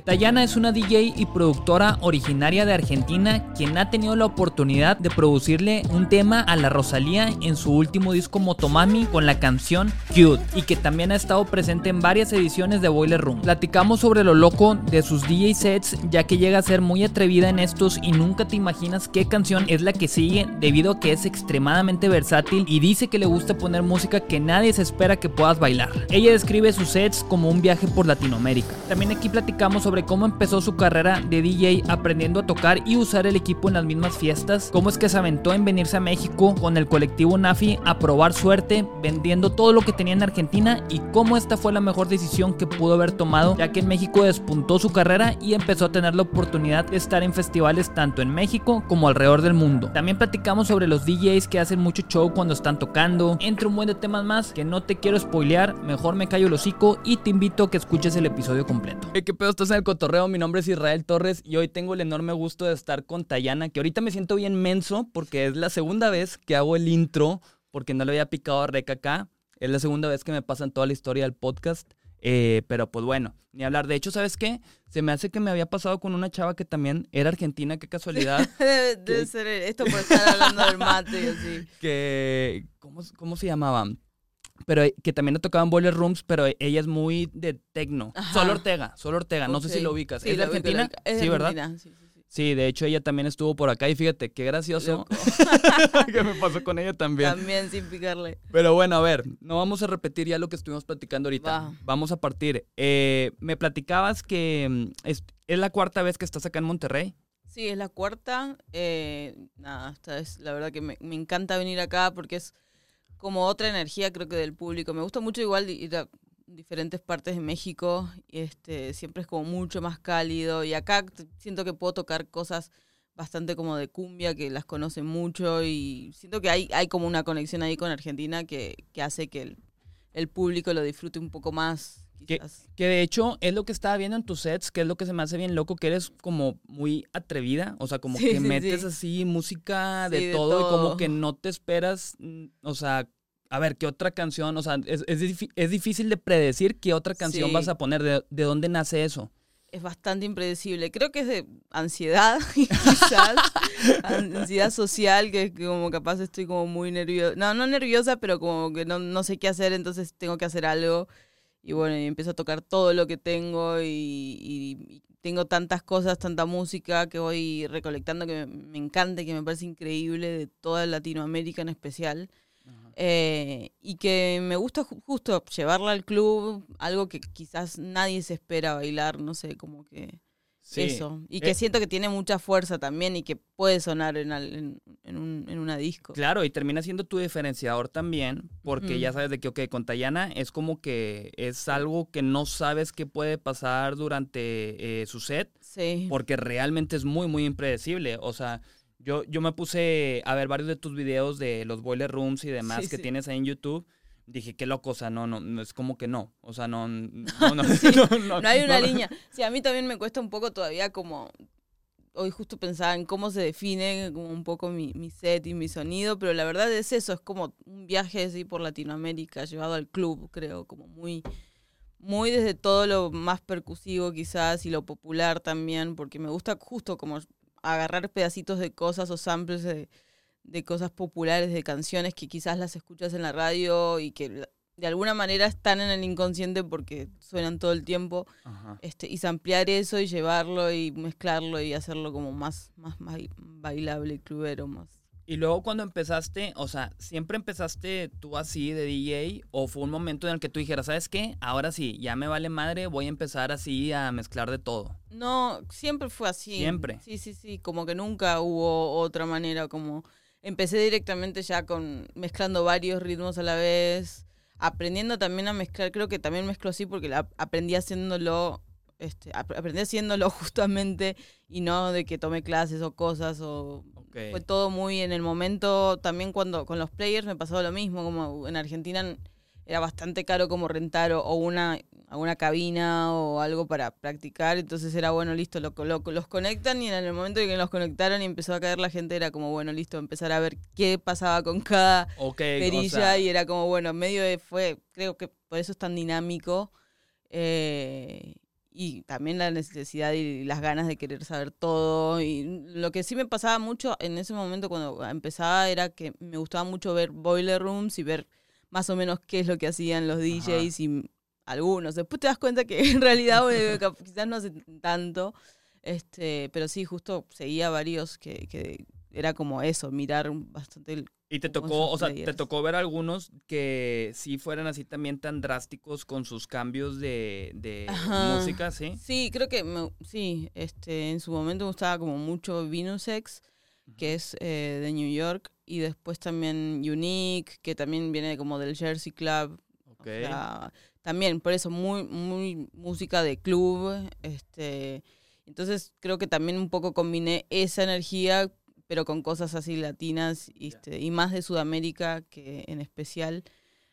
nombre. Dayana es una DJ y productora originaria de Argentina quien ha tenido la oportunidad de producirle un tema a la Rosalía en su último disco Motomami con la canción Cute y que también ha estado presente en varias ediciones de Boiler Room. Platicamos sobre lo loco de sus DJ sets ya que llega a ser muy atrevida en estos y nunca te imaginas qué canción es la que sigue debido a que es extremadamente versátil y dice que le gusta poner música que nadie se espera que puedas bailar. Ella describe sus sets como un viaje por Latinoamérica. También aquí platicamos sobre cómo empezó su carrera de DJ aprendiendo a tocar y usar el equipo en las mismas fiestas, cómo es que se aventó en venirse a México con el colectivo Nafi a probar suerte vendiendo todo lo que tenía en Argentina y cómo esta fue la mejor decisión que pudo haber tomado ya que en México despuntó su carrera y empezó a tener la oportunidad de estar en festivales tanto en México como alrededor del mundo. También platicamos sobre los DJs que hacen mucho show cuando están tocando, entre un buen de temas más que no te quiero spoilear, mejor me callo el hocico y te invito a que escuches el episodio completo. Hey, ¿Qué pedo? Estás en el cotorreo, mi nombre es Israel Torres y hoy tengo el enorme gusto de estar con Tayana, que ahorita me siento bien menso porque es la segunda vez que hago el intro porque no le había picado a Rec acá. Es la segunda vez que me pasa en toda la historia del podcast. Eh, pero pues bueno, ni hablar. De hecho, ¿sabes qué? Se me hace que me había pasado con una chava que también era argentina, qué casualidad. Debe, ser esto por estar hablando del mate y así. Que, ¿cómo, ¿cómo se llamaba? Pero eh, que también le tocaban Boiler Rooms, pero ella es muy de tecno. Solo Ortega, solo Ortega, no sé si lo ubicas. ¿Es de Argentina? sí, ¿verdad? Sí, sí. Sí, de hecho ella también estuvo por acá y fíjate, qué gracioso que me pasó con ella también. También sin picarle. Pero bueno, a ver, no vamos a repetir ya lo que estuvimos platicando ahorita. Vamos a partir. Eh, me platicabas que mm, es, la cuarta vez que estás acá en Monterrey. Sí, es la cuarta. Eh, nada, esta es la verdad que me, encanta venir acá porque es como otra energía creo que del público. Me gusta mucho igual ir a diferentes partes de México, este, siempre es como mucho más cálido y acá siento que puedo tocar cosas bastante como de cumbia, que las conocen mucho y siento que hay, hay como una conexión ahí con Argentina que, que hace que el, público lo disfrute un poco más. Que, que, de hecho es lo que estaba viendo en tus sets, que es lo que se me hace bien loco, que eres como muy atrevida, o sea, como que metes así música de, todo, de, todo, y como que no te esperas, mm, o sea, a ver, ¿qué otra canción? O sea, es, es, difícil de predecir qué otra canción vas a poner. ¿De, dónde nace eso? Es bastante impredecible. Creo que es de ansiedad, quizás. ansiedad social, que es como capaz estoy como muy nerviosa. No, no nerviosa, pero como que no, no sé qué hacer, entonces tengo que hacer algo. Y bueno, y empiezo a tocar todo lo que tengo y, tengo tantas cosas, tanta música que voy recolectando que me, me encanta y que me parece increíble de toda Latinoamérica en especial. Eh, y que me gusta justo llevarla al club, algo que quizás nadie se espera bailar, no sé, como que eso. Y que eh, siento que tiene mucha fuerza también y que puede sonar en, en, un, en, una disco. Claro, y termina siendo tu diferenciador también, porque ya sabes de que, ok, con Tayana es como que es algo que no sabes qué puede pasar durante eh, su set, sí. porque realmente es muy, muy impredecible. O sea, yo, yo me puse a ver varios de tus videos de los boiler rooms y demás que tienes ahí en YouTube. Dije, qué loco, o sea, no, no, es como que no. O sea, no, no, no, no, hay una línea. Sí, a mí también me cuesta un poco todavía como hoy justo pensaba en cómo se define como un poco mi, mi, set y mi sonido, pero la verdad es eso, es como un viaje así por Latinoamérica, llevado al club, creo, como muy, muy desde todo lo más percusivo quizás y lo popular también, porque me gusta justo como agarrar pedacitos de cosas o samples de, cosas populares, de canciones que quizás las escuchas en la radio y que de alguna manera están en el inconsciente porque suenan todo el tiempo. Este, y ampliar eso y llevarlo y mezclarlo y hacerlo como más, más, más bailable y clubero más. Y luego cuando empezaste, o sea, ¿siempre empezaste tú así de DJ o fue un momento en el que tú dijeras, ¿sabes qué? Ahora sí, ya me vale madre, voy a empezar así a mezclar de todo. No, siempre fue así. Siempre. Sí, sí, sí, como que nunca hubo otra manera, como empecé directamente ya con mezclando varios ritmos a la vez, aprendiendo también a mezclar, creo que también mezclo así porque aprendí haciéndolo este, aprendí haciéndolo justamente y no de que tomé clases o cosas o fue todo muy en el momento. También cuando con los players me pasó lo mismo, como en Argentina era bastante caro como rentar o, una, alguna cabina o algo para practicar, entonces era bueno, listo, lo, los conectan y en el momento en que los conectaron y empezó a caer la gente era como bueno, listo, empezar a ver qué pasaba con cada perilla y era como bueno, medio de fue, creo que por eso es tan dinámico. Eh, y también la necesidad y las ganas de querer saber todo. Y lo que sí me pasaba mucho en ese momento cuando empezaba era que me gustaba mucho ver boiler rooms y ver más o menos qué es lo que hacían los DJs y algunos. Después te das cuenta que en realidad quizás no hace tanto. Este, pero sí, justo seguía varios que, que era como eso, mirar bastante y te tocó, o sea, te tocó ver algunos que sí fueran así también tan drásticos con sus cambios de, de música, ¿sí? Sí, creo que sí, este, en su momento me gustaba como mucho Venusex, que es eh, de New York, y después también Unique, que también viene como del Jersey Club. Okay. también, por eso, muy, muy música de club, este... Entonces creo que también un poco combiné esa energía pero con cosas así latinas este, y más de Sudamérica que en especial.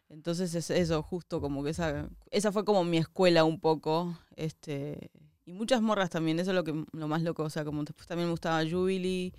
Entonces es eso, justo como que esa, esa fue como mi escuela un poco. Este, y muchas morras también, eso es lo que lo más loco. O sea, como después también me gustaba Jubilee.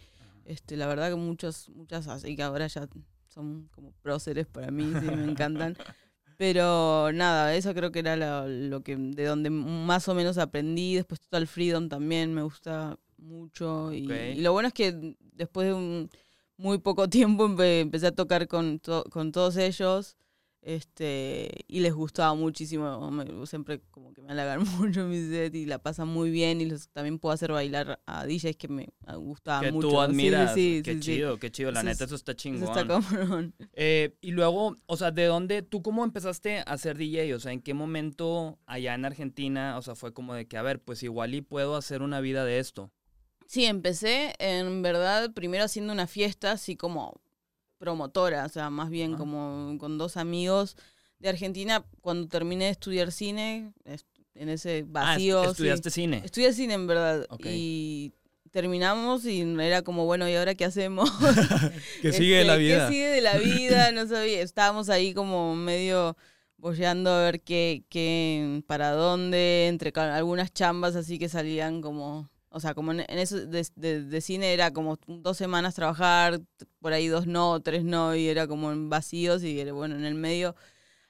Este, la verdad que muchos, muchas así que ahora ya son como próceres para mí, sí, me encantan. Pero nada, eso creo que era lo, lo, que de donde más o menos aprendí. Después Total Freedom también me gusta mucho. Y, lo bueno es que después de un muy poco tiempo empecé a tocar con, con todos ellos. Este, y les gustaba muchísimo, siempre como que me halagan mucho mi set y la pasan muy bien y los, también puedo hacer bailar a DJs que me gustaban mucho. Que tú admiras, qué chido, qué chido, la neta eso está chingón. está cabrón. Eh, y luego, o sea, ¿de dónde, tú cómo empezaste a ser DJ? O sea, ¿en qué momento allá en Argentina, o sea, fue como de que, a ver, pues igual y puedo hacer una vida de esto? Sí, empecé en verdad primero haciendo una fiesta así como promotora, o sea, más bien como con dos amigos de Argentina. Cuando terminé de estudiar cine, en ese ah, vacío. Ah, ¿Estudiaste cine? Estudié cine en verdad. Y terminamos y era como, bueno, ¿y ahora qué hacemos? ¿Qué sigue de la este, vida? ¿Qué sigue de la vida? No sabía, estábamos ahí como medio bollando a ver qué, qué, para dónde, entre algunas chambas así que salían como o sea, como en, eso de, cine era como dos semanas trabajar, por ahí dos no, tres no, y era como en vacíos y bueno, en el medio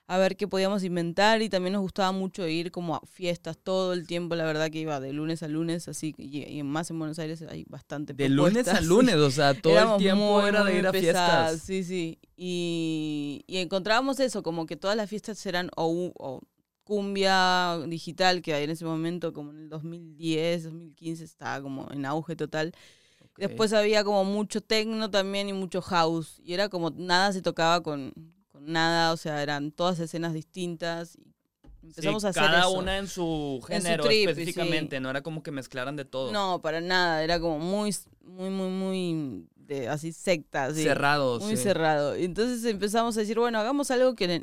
a ver qué podíamos inventar y también nos gustaba mucho ir como a fiestas todo el tiempo, la verdad que iba de lunes a lunes, así, y, más en Buenos Aires hay bastante De lunes a lunes, o sea, todo el tiempo era de ir a fiestas. Sí, sí, y, y encontrábamos eso, como que todas las fiestas eran o, o cumbia digital que en ese momento, como en el 2010, 2015, estaba como en auge total. Después había como mucho techno también y mucho house. Y era como nada se tocaba con, nada, o sea, eran todas escenas distintas. Y empezamos a hacer cada una en su género específicamente, no era como que mezclaran de todo. No, para nada, era como muy, muy, muy, muy de, así secta. Cerrado. Muy cerrado. Entonces empezamos a decir, bueno, hagamos algo que,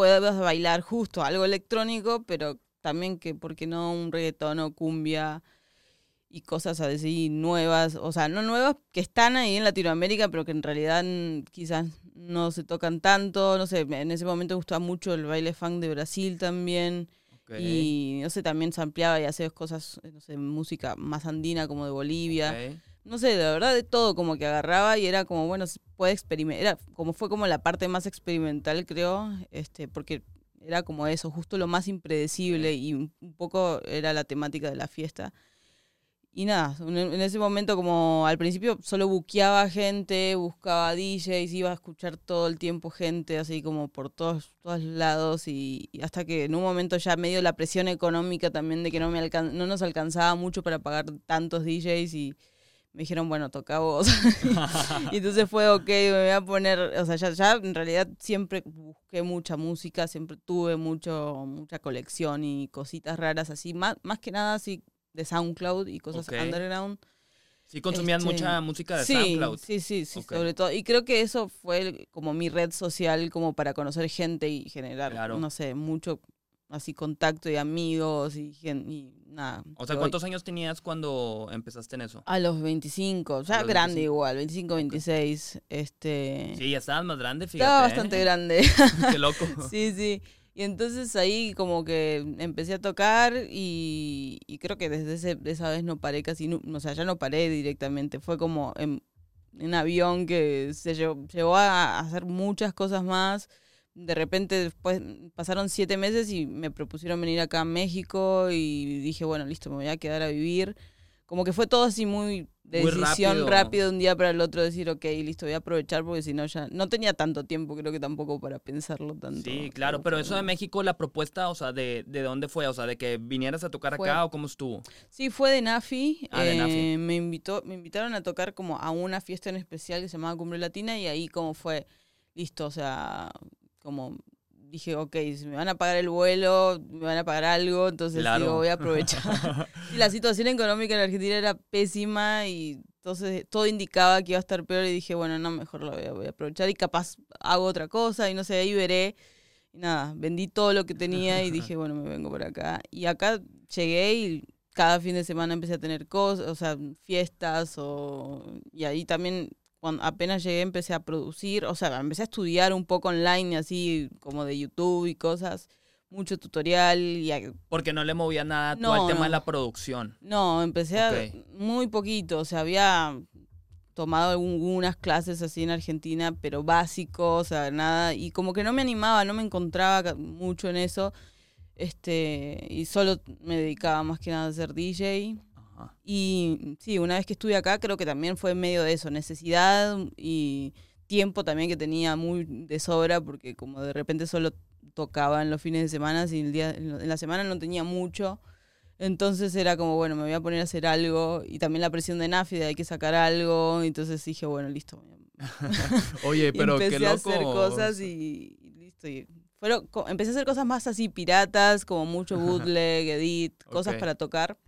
puedas bailar justo algo electrónico, pero también que, ¿por qué no un reggaetón o cumbia y cosas así nuevas? O sea, no nuevas que están ahí en Latinoamérica, pero que en realidad quizás no se tocan tanto. No sé, en ese momento me gustaba mucho el baile funk de Brasil también. Y no sé, también se ampliaba y hacía cosas, no sé, música más andina como de Bolivia no sé, la verdad de todo como que agarraba y era como, bueno, puede experimentar, era como fue como la parte más experimental, creo, este, porque era como eso, justo lo más impredecible y un poco era la temática de la fiesta. Y nada, en ese momento como al principio solo buqueaba gente, buscaba DJs, iba a escuchar todo el tiempo gente, así como por todos, todos lados y, hasta que en un momento ya medio la presión económica también de que no, me no nos alcanzaba mucho para pagar tantos DJs y me dijeron, bueno, toca vos. y entonces fue, ok, me voy a poner, o sea, ya, ya en realidad siempre busqué mucha música, siempre tuve mucho, mucha colección y cositas raras así, más, más que nada así de SoundCloud y cosas underground. Sí, consumían este, mucha música de SoundCloud. Sí, sí, sí, sobre todo. Y creo que eso fue como mi red social como para conocer gente y generar, no sé, mucho así contacto y amigos y, y nada. O sea, ¿cuántos años tenías cuando empezaste en eso? A los 25, o sea, grande igual, 25, 26. Este... Sí, ya estabas más grande, fíjate. Estaba bastante ¿eh? grande. Qué loco. sí, sí. Y entonces ahí como que empecé a tocar y, y creo que desde ese, esa vez no paré casi, no, o sea, ya no paré directamente. Fue como en, en avión que se llevó, llevó a hacer muchas cosas más de repente después pasaron siete meses y me propusieron venir acá a México y dije, bueno, listo, me voy a quedar a vivir. Como que fue todo así muy de decisión rápido. de un día para el otro, decir, ok, listo, voy a aprovechar porque si no ya no tenía tanto tiempo, creo que tampoco para pensarlo tanto. Sí, claro, pero eso de México, la propuesta, o sea, de, de dónde fue? O sea, de que vinieras a tocar acá o cómo estuvo? Sí, fue de Nafi. Ah, de Nafi. Eh, me, invitó, me invitaron a tocar como a una fiesta en especial que se llamaba Cumbre Latina y ahí como fue, listo, o sea, como dije, ok, si me van a pagar el vuelo, me van a pagar algo, entonces digo, voy a aprovechar. y la situación económica en Argentina era pésima y entonces todo indicaba que iba a estar peor y dije, bueno, no, mejor lo voy a, aprovechar y capaz hago otra cosa y no sé, ahí veré. Y nada, vendí todo lo que tenía y dije, bueno, me vengo por acá. Y acá llegué y cada fin de semana empecé a tener cosas, o sea, fiestas o... Y ahí también cuando apenas llegué empecé a producir, o sea, empecé a estudiar un poco online, así como de YouTube y cosas, mucho tutorial. Y Porque no le movía nada no, al tema de la producción. No, empecé a, muy poquito, o sea, había tomado algunas clases así en Argentina, pero básico, o sea, nada, y como que no me animaba, no me encontraba mucho en eso, este, y solo me dedicaba más que nada a ser DJ. Y sí, una vez que estuve acá, creo que también fue en medio de eso, necesidad y tiempo también que tenía muy de sobra, porque como de repente solo tocaba en los fines de semana y el día, en la semana no tenía mucho. Entonces era como, bueno, me voy a poner a hacer algo. Y también la presión de Nafi de hay que sacar algo. Entonces dije, bueno, listo. Oye, pero empecé qué loco. a hacer cosas y, listo. Y fueron, empecé a hacer cosas más así piratas, como mucho bootleg, edit, cosas para tocar.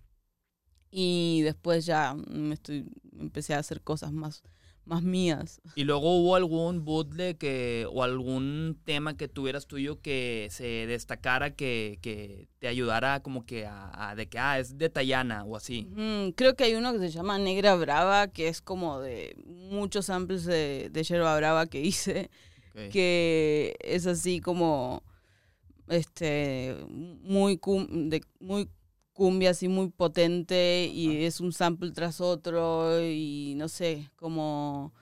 Y después ya me estoy, empecé a hacer cosas más, más mías. ¿Y luego hubo algún bootleg que, o algún tema que tuvieras tuyo que se destacara, que, que te ayudara como que a, de que, ah, es de Tayana o así? creo que hay uno que se llama Negra Brava, que es como de muchos samples de, de Yerba Brava que hice, que es así como, este, muy, de, muy cumbia así muy potente y es un sample tras otro y no sé, como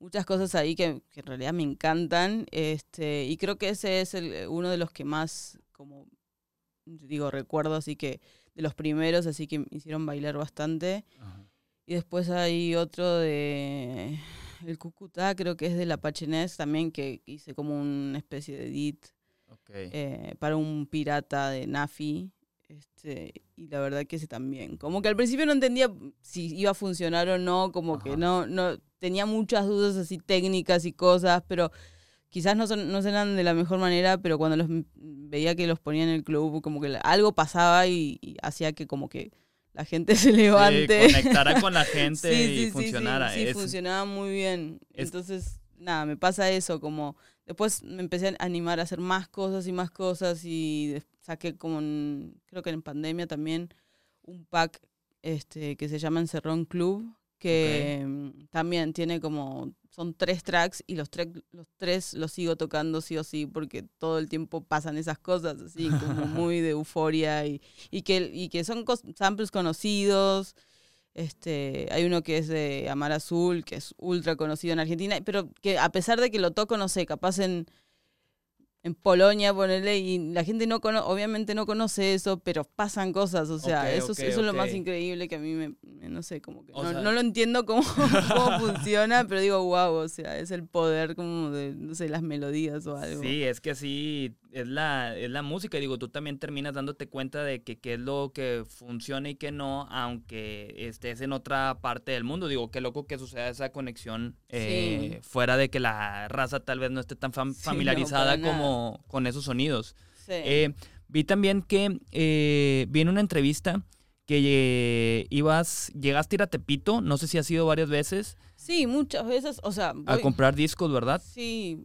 muchas cosas ahí que, en realidad me encantan. Este, y creo que ese es el, uno de los que más, como digo, recuerdo así que de los primeros, así que me hicieron bailar bastante. Y después hay otro de el Cucutá, creo que es de la Pachenés también, que hice como una especie de edit eh, para un pirata de Nafi. Este, y la verdad que ese también. Como que al principio no entendía si iba a funcionar o no, como que no, no, tenía muchas dudas así técnicas y cosas, pero quizás no, son, no eran de la mejor manera, pero cuando los veía que los ponía en el club, como que algo pasaba y, hacía que como que la gente se levante. Sí, conectara con la gente y funcionara. Sí, funcionaba muy bien. Entonces, nada, me pasa eso, como después me empecé a animar a hacer más cosas y más cosas y después saqué como, creo que en pandemia también, un pack este, que se llama Encerrón Club, que mm, también tiene como, son tres tracks y los, los tres los sigo tocando sí o sí porque todo el tiempo pasan esas cosas así como muy de euforia y, y, que, y que son samples conocidos. Este, hay uno que es de Amar Azul, que es ultra conocido en Argentina, pero que a pesar de que lo toco, no sé, capaz en en Polonia, ponerle, y la gente no conoce, obviamente no conoce eso, pero pasan cosas, o sea, eso, eso es lo más increíble que a mí me, no sé, como que no, no, lo entiendo cómo, cómo funciona, pero digo, wow, o sea, es el poder como de, no sé, las melodías o algo. Sí, es que así es la, es la música, digo, tú también terminas dándote cuenta de que qué es lo que funciona y qué no, aunque estés en otra parte del mundo, digo, qué loco que suceda esa conexión eh, fuera de que la raza tal vez no esté tan familiarizada como con esos sonidos. Eh, vi también que eh, vi en una entrevista que ibas, llegaste a ir a Tepito, no sé si has sido varias veces. Sí, muchas veces, o sea... a comprar discos, ¿verdad? Sí,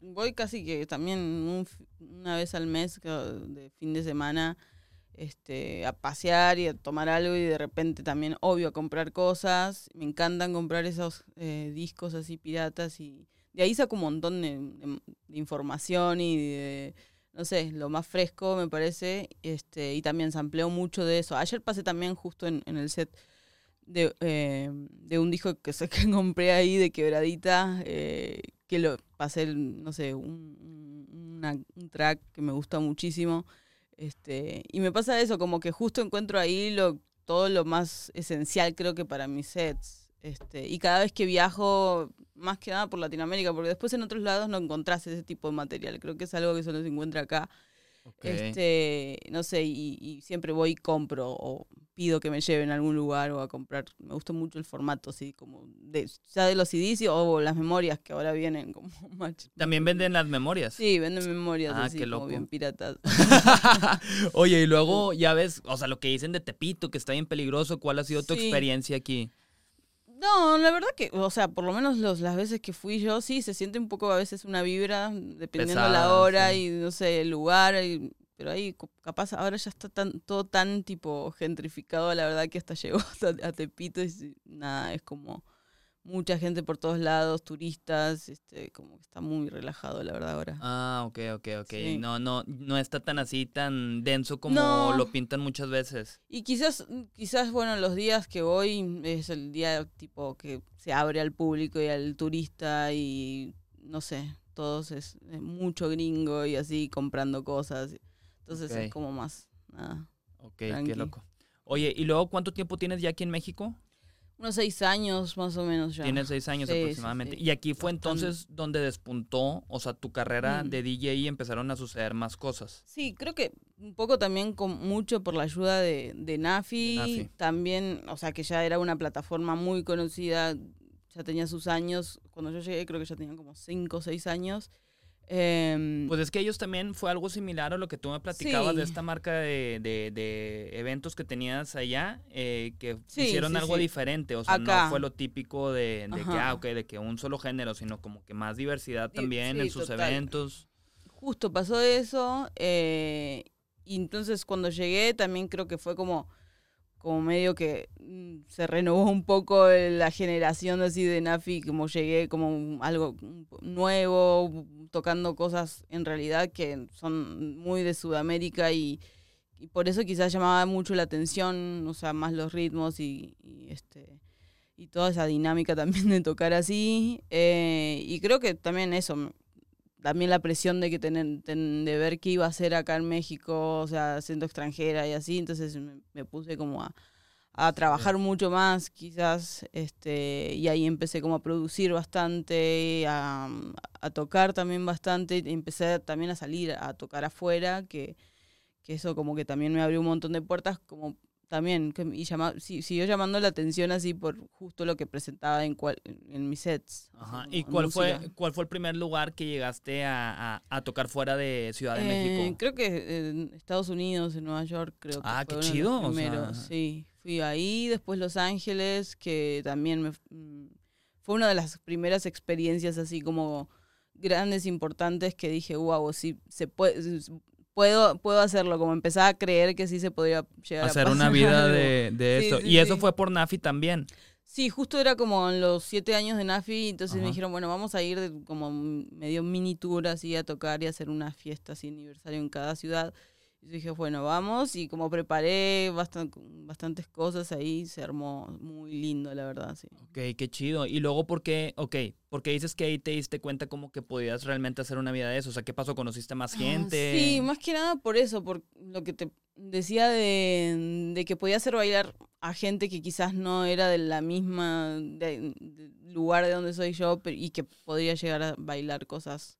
voy casi que también una vez al mes de fin de semana este, a pasear y a tomar algo y de repente también, obvio, a comprar cosas. Me encantan comprar esos eh, discos así piratas y de ahí saco un montón de, información y de, no sé, lo más fresco me parece. Este, y también sampleo mucho de eso. Ayer pasé también justo en, el set de, eh, de un disco que, que compré ahí de quebradita. Eh, que lo pasé, no sé, un, un track que me gusta muchísimo. Este, y me pasa eso, como que justo encuentro ahí lo, todo lo más esencial, creo que para mis sets. Este, y cada vez que viajo, más que nada por Latinoamérica, porque después en otros lados no encontrás ese tipo de material. Creo que es algo que solo se encuentra acá. Este, no sé, y, siempre voy y compro o pido que me lleven a algún lugar o a comprar. Me gusta mucho el formato, así como de, ya de los CDs o las memorias que ahora vienen como ¿También venden las memorias? Sí, venden memorias ah, así como bien piratas. Oye, y luego ya ves, o sea, lo que dicen de Tepito, que está bien peligroso, ¿cuál ha sido tu experiencia aquí? No, la verdad que, o sea, por lo menos los, las veces que fui yo, sí, se siente un poco a veces una vibra, dependiendo de la hora y, no sé, el lugar. pero ahí capaz ahora ya está tan, todo tan tipo gentrificado, la verdad que hasta llegó a Tepito y nada, es como mucha gente por todos lados, turistas, este, como que está muy relajado, la verdad, ahora. Ah, ok, ok, ok. No, no, no está tan así, tan denso como lo pintan muchas veces. Y quizás, quizás, bueno, los días que voy es el día tipo que se abre al público y al turista y no sé, todos es, mucho gringo y así comprando cosas. Entonces es como más, nada. Ok, qué loco. Oye, ¿y luego cuánto tiempo tienes ya aquí en México? Unos seis años más o menos ya. Tienes seis años aproximadamente. y aquí fue entonces donde despuntó, o sea, tu carrera mm. de DJ y empezaron a suceder más cosas. Sí, creo que un poco también con mucho por la ayuda de, de, Nafi, También, o sea, que ya era una plataforma muy conocida, ya tenía sus años. Cuando yo llegué creo que ya tenían como cinco o seis años. Em, pues es que ellos también fue algo similar a lo que tú me platicabas de esta marca de, de, eventos que tenías allá, eh, que hicieron algo diferente, o sea, no fue lo típico de, que, ah, de que un solo género, sino como que más diversidad también en sus eventos. Justo pasó eso, eh, y entonces cuando llegué también creo que fue como como medio que mm, se renovó un poco la generación así de Nafi, como llegué como algo nuevo, tocando cosas en realidad que son muy de Sudamérica y, por eso quizás llamaba mucho la atención, o sea, más los ritmos y, este y toda esa dinámica también de tocar así. Eh, y creo que también eso, también la presión de que tener, de ver qué iba a hacer acá en México, o sea, siendo extranjera y así, entonces me, puse como a, a trabajar mucho más quizás, este, y ahí empecé como a producir bastante, a, a tocar también bastante, y empecé también a salir a tocar afuera, que, que eso como que también me abrió un montón de puertas, como también, que, y llama, siguió llamando la atención así por justo lo que presentaba en, cual, en mis sets. Ajá. ¿Y cuál fue, cuál fue el primer lugar que llegaste a, a, tocar fuera de Ciudad de eh, México? Creo que en Estados Unidos, en Nueva York, creo que Ah, qué chido. Primero, sí. Fui ahí, después Los Ángeles, que también me, mm, fue una de las primeras experiencias así como grandes, importantes, que dije, wow, sí, se puede, puedo, puedo hacerlo, como empezaba a creer que sí se podría llegar Hacer a Hacer una vida de, de eso. y eso fue por Nafi también. Sí, justo era como en los siete años de Nafi, entonces me dijeron, bueno, vamos a ir de, como medio mini tour así a tocar y hacer una fiesta así aniversario en cada ciudad. Y dije, bueno, vamos. Y como preparé bastantes cosas ahí, se armó muy lindo, la verdad, sí. Ok, qué chido. Y luego, ¿por qué, ok, porque dices que ahí te diste cuenta como que podías realmente hacer una vida de eso? O sea, ¿qué pasó? ¿Conociste más ah, gente? sí, más que nada por eso, por lo que te decía de, de que podía hacer bailar a gente que quizás no era de la misma lugar de donde soy yo y que podría llegar a bailar cosas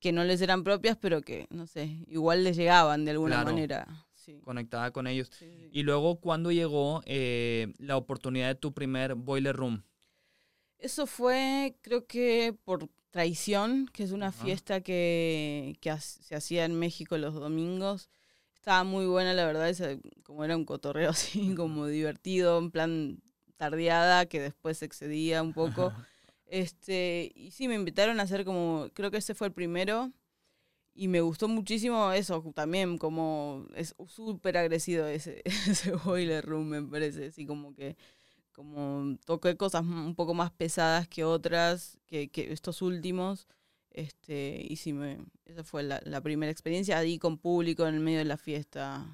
que no les eran propias, pero que, no sé, igual les llegaban de alguna manera. Conectada con ellos. Y luego, ¿cuándo llegó eh, la oportunidad de tu primer Boiler Room? Eso fue, creo que por Traición, que es una fiesta que, se hacía en México los domingos. Estaba muy buena, la verdad, como era un cotorreo así, como divertido, en plan tardeada, que después excedía un poco. Este, y sí, me invitaron a hacer como, creo que ese fue el primero. Y me gustó muchísimo eso también, como es súper agresivo ese, ese boiler room, me parece. Así como que como toqué cosas un poco más pesadas que otras, que, que estos últimos. Este, y sí, me, esa fue la, la primera experiencia ahí con público en el medio de la fiesta.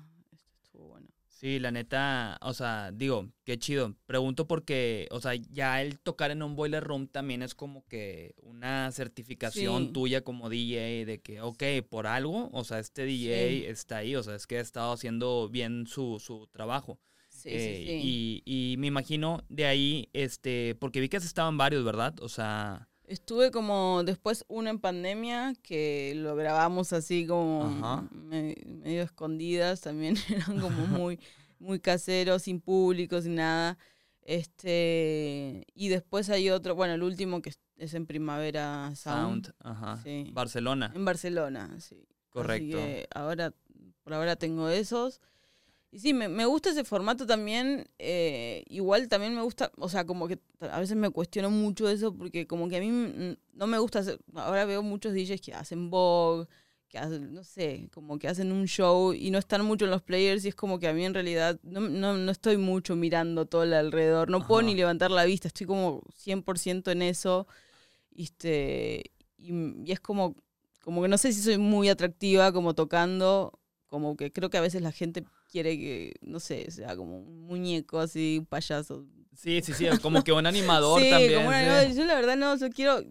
Sí, la neta, o sea, digo, qué chido. Pregunto porque, o sea, ya el tocar en un boiler room también es como que una certificación Sí. tuya como DJ de que, ok, por algo, o sea, este DJ Sí. está ahí, o sea, es que ha estado haciendo bien su, su trabajo. Sí, Eh, sí, sí. Y, y me imagino de ahí, este, porque vi que estaban varios, ¿verdad? O sea, Estuve como después uno en pandemia que lo grabamos así como me- medio escondidas, también eran como muy, muy caseros, sin público, sin nada. Este, y después hay otro, bueno, el último que es- en Primavera Sound, Sound, ajá. Sí. Barcelona, en Barcelona, sí. Correcto. ahora, por ahora tengo esos. Y sí, me, me gusta ese formato también. eh, igual también me gusta, o sea, como que a veces me cuestiono mucho eso porque como que a mí no me gusta hacer, ahora veo muchos DJs que hacen Vogue, que hacen, no sé, como que hacen un show y no están mucho en los players y es como que a mí en realidad no, no, no estoy mucho mirando todo el alrededor, no puedo Ajá. ni levantar la vista, estoy como 100% en eso. Este, y, y es como, como que no sé si soy muy atractiva como tocando, como que creo que a veces la gente quiere que, no sé, sea como un muñeco así, un payaso. Sí, sí, sí, como que un animador sí, también. como una- sí. no, yo la verdad no, yo quiero,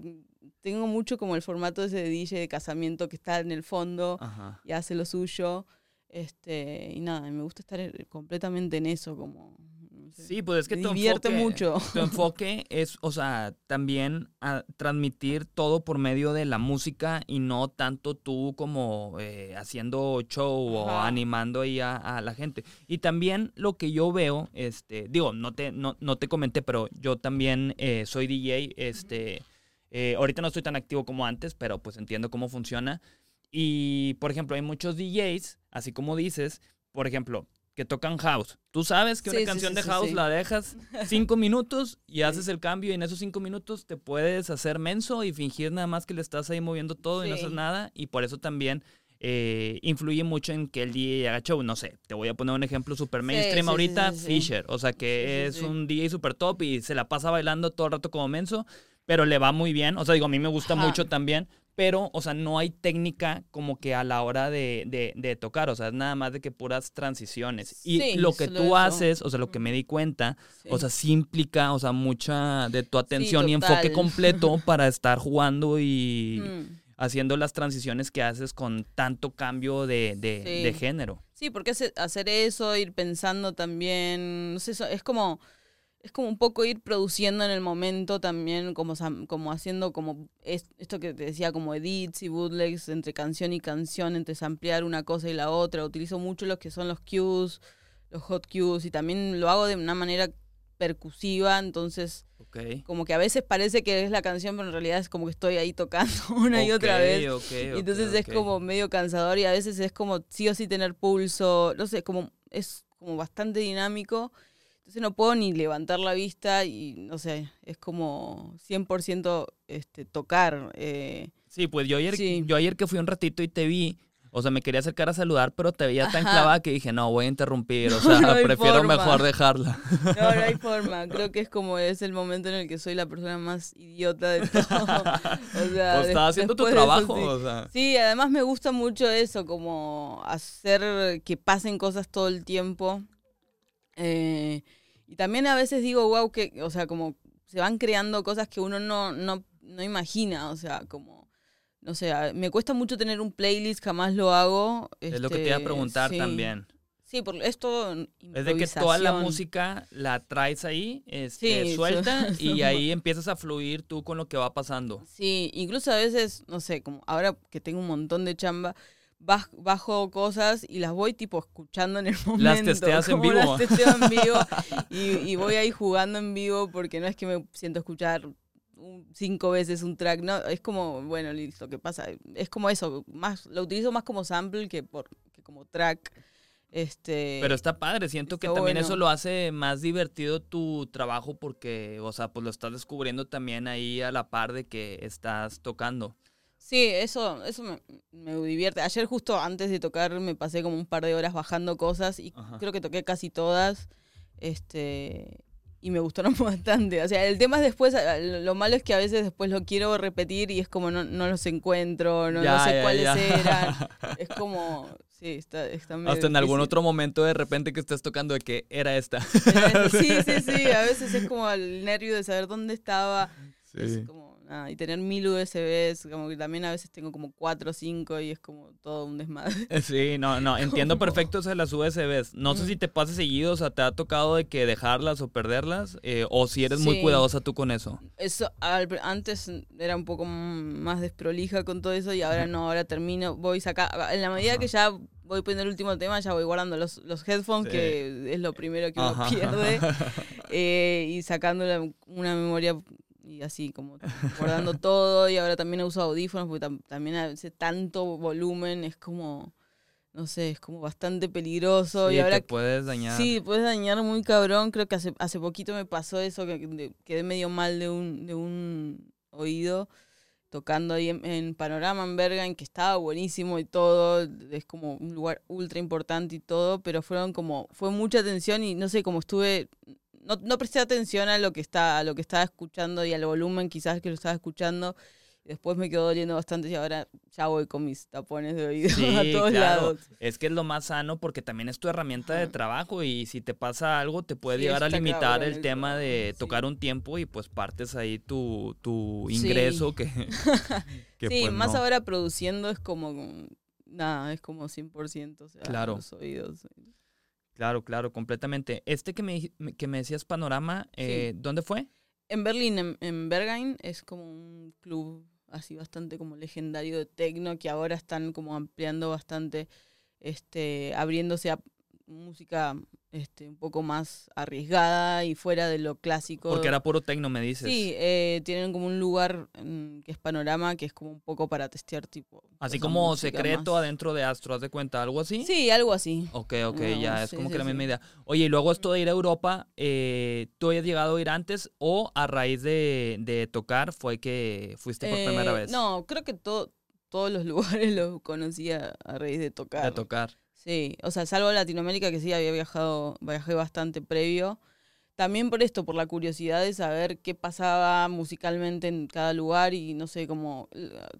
tengo mucho como el formato ese de DJ de casamiento que está en el fondo Ajá. y hace lo suyo. Este, y nada, me gusta estar completamente en eso, como... no sé, Sí, pues es que tu divierte enfoque- mucho. Tu enfoque es, o sea, también a transmitir todo por medio de la música y no tanto tú como eh, haciendo show o Ajá. animando ahí a, a la gente. Y también lo que yo veo, este, digo, no te, no, no te comenté, pero yo también eh, soy DJ, este, eh, ahorita no estoy tan activo como antes, pero pues entiendo cómo funciona. Y, por ejemplo, hay muchos DJs, así como dices, por ejemplo, que tocan house. Tú sabes que Sí, una sí, canción sí, de house la dejas cinco minutos y haces el cambio y en esos cinco minutos te puedes hacer menso y fingir nada más que le estás ahí moviendo todo y no haces nada. Y por eso también eh, influye mucho en que el DJ haga show. No sé, te voy a poner un ejemplo super mainstream ahorita. Fisher. O sea, que es un DJ super top y se la pasa bailando todo el rato como menso, pero le va muy bien. O sea, digo, a mí me gusta Ajá. mucho también. Pero, o sea, no hay técnica como que a la hora de, de- de tocar, o sea, es nada más de que puras transiciones. Y Sí, lo que tú haces, o sea, lo que me di cuenta, o sea, sí implica, o sea, mucha de tu atención y enfoque completo para estar jugando y Mm. haciendo las transiciones que haces con tanto cambio de, de- género. Sí, porque hace- hacer eso, ir pensando también, no sé, es como es como un poco ir produciendo en el momento también, como, como haciendo como es- esto que te decía, como edits y bootlegs entre canción y canción, entre ampliar una cosa y la otra. Utilizo mucho los que son los cues, los hot cues, y también lo hago de una manera percusiva, entonces como que a veces parece que es la canción, pero en realidad es como que estoy ahí tocando una y otra vez. ok, Y ok, entonces es como medio cansador y a veces es como sí o sí tener pulso, no sé, como es como bastante dinámico. Entonces no puedo ni levantar la vista y no sé, es como 100% este, tocar. eh, Sí, pues yo ayer, Sí. yo ayer que fui un ratito y te vi, o sea, me quería acercar a saludar, pero te veía tan Ajá. clavada que dije, no, voy a interrumpir, o sea, no prefiero forma. mejor dejarla. No, no hay forma. Creo que es como es el momento en el que soy la persona más idiota de todo. O sea, Pues estás haciendo tu eso, trabajo, sí. o sea. Sí, además me gusta mucho eso, como hacer que pasen cosas todo el tiempo. Eh, y también a veces digo, wow, que, o sea, como se van creando cosas que uno no, no, no imagina, o sea, como, no sé, me cuesta mucho tener un playlist, jamás lo hago. Es lo que te iba a este, preguntar sí. también. Sí, porque es todo Es de que toda la música la traes ahí, este, Sí, suelta, y ahí empiezas a fluir tú con lo que va pasando. Sí, incluso a veces, no sé, como ahora que tengo un montón de chamba, bajo cosas y las voy tipo escuchando en el momento. Las testeas en vivo. Las testeo en vivo y, y voy ahí jugando en vivo porque no es que me siento escuchar un- cinco veces un track, no, es como, bueno, listo, ¿qué pasa? Es como eso, más lo utilizo más como sample que, por, que como track. Este, Pero está padre, siento que también bueno. eso lo hace más divertido tu trabajo porque, o sea, pues lo estás descubriendo también ahí a la par de que estás tocando. Sí, eso, eso me, me divierte. Ayer justo antes de tocar me pasé como un par de horas bajando cosas y Ajá. creo que toqué casi todas. Este y me gustaron bastante. O sea, el tema es después, lo malo es que a veces después lo quiero repetir y es como no, no los encuentro, no, sé cuáles eran. Es como, sí, está, está Hasta en algún otro momento de repente que estás tocando de que era esta. Sí, sí, sí, a veces es como el nervio de saber dónde estaba. Es como, y tener mil USBs, como que también a veces tengo como cuatro o cinco y es como todo un desmadre. Sí, no, no, entiendo perfecto eso de las USBs. No sé si te pasa seguido, o sea, te ha tocado de que dejarlas o perderlas, eh, o si eres muy cuidadosa tú con eso. Eso, antes era un poco más desprolija con todo eso y ahora no, ahora termino, voy sacar, en la medida que ya voy poniendo el último tema, ya voy guardando los, los headphones, que es lo primero que uno pierde, eh, y sacando una memoria y así como guardando todo y ahora también uso audífonos porque también hace tanto volumen es como no sé, es como bastante peligroso y ahora te puedes dañar. Sí, puedes dañar muy cabrón, creo que hace hace poquito me pasó eso que quedé medio mal de un de un oído tocando ahí en, Panorama en Bergen, que estaba buenísimo y todo, es como un lugar ultra importante y todo, pero fueron como, fue mucha atención y no sé, como estuve no, no presté atención a lo que está, a lo que estaba escuchando y al volumen quizás que lo estaba escuchando. Después me quedó doliendo bastante y ahora ya voy con mis tapones de oído a todos lados. Es que es lo más sano porque también es tu herramienta de trabajo y si te pasa algo te puede llegar a limitar el, tema de tocar un tiempo y pues partes ahí tu, tu ingreso que, Sí, pues, más ahora produciendo es como nada, es como 100%, o sea, claro. los oídos. Claro, claro, completamente. Este que me, que me decías Panorama, eh, ¿dónde fue? En Berlín, en, en, Berghain, es como un club así bastante como legendario de tecno que ahora están como ampliando bastante, este, abriéndose a música este, un poco más arriesgada y fuera de lo clásico. Porque era puro tecno, me dices. Sí, eh, tienen como un lugar mm, que es panorama, que es como un poco para testear tipo. Así como secreto adentro de Astro, ¿haz de cuenta? ¿Algo así? Sí, algo así. Ok, ok, ya, es como que la misma idea. Oye, y luego esto de ir a Europa, eh, ¿tú habías llegado a ir antes o a raíz de, tocar fue que fuiste por primera eh, vez? No, creo que todo, todos los lugares los conocía a raíz de tocar. De tocar. Sí, o sea, salvo Latinoamérica que sí había viajado, viajé bastante previo. También por esto, por la curiosidad de saber qué pasaba musicalmente en cada lugar y no sé, como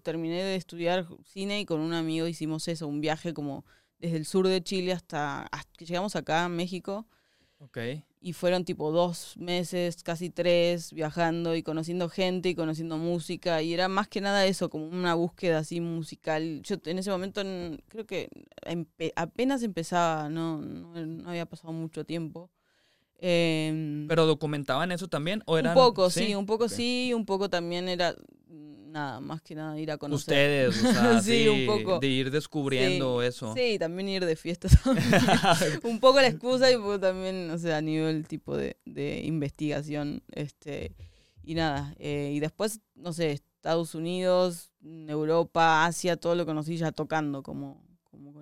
terminé de estudiar cine y con un amigo hicimos eso, un viaje como desde el sur de Chile hasta, hasta que llegamos acá a México. Okay. Y fueron tipo dos meses, casi tres, viajando y conociendo gente y conociendo música. Y era más que nada eso, como una búsqueda así musical. Yo en ese momento creo que apenas empezaba, no, no, había pasado mucho tiempo. Em, ¿Pero documentaban eso también? ¿O eran, un poco, sí, un poco sí, un poco también era nada, más que nada ir a conocer. Ustedes, o sea, sí, un poco. De ir descubriendo eso. Sí, también ir de fiestas. un poco la excusa y un poco también, o sea, a nivel tipo de, de investigación. este Y nada, eh, y después, no sé, Estados Unidos, Europa, Asia, todo lo conocí ya tocando como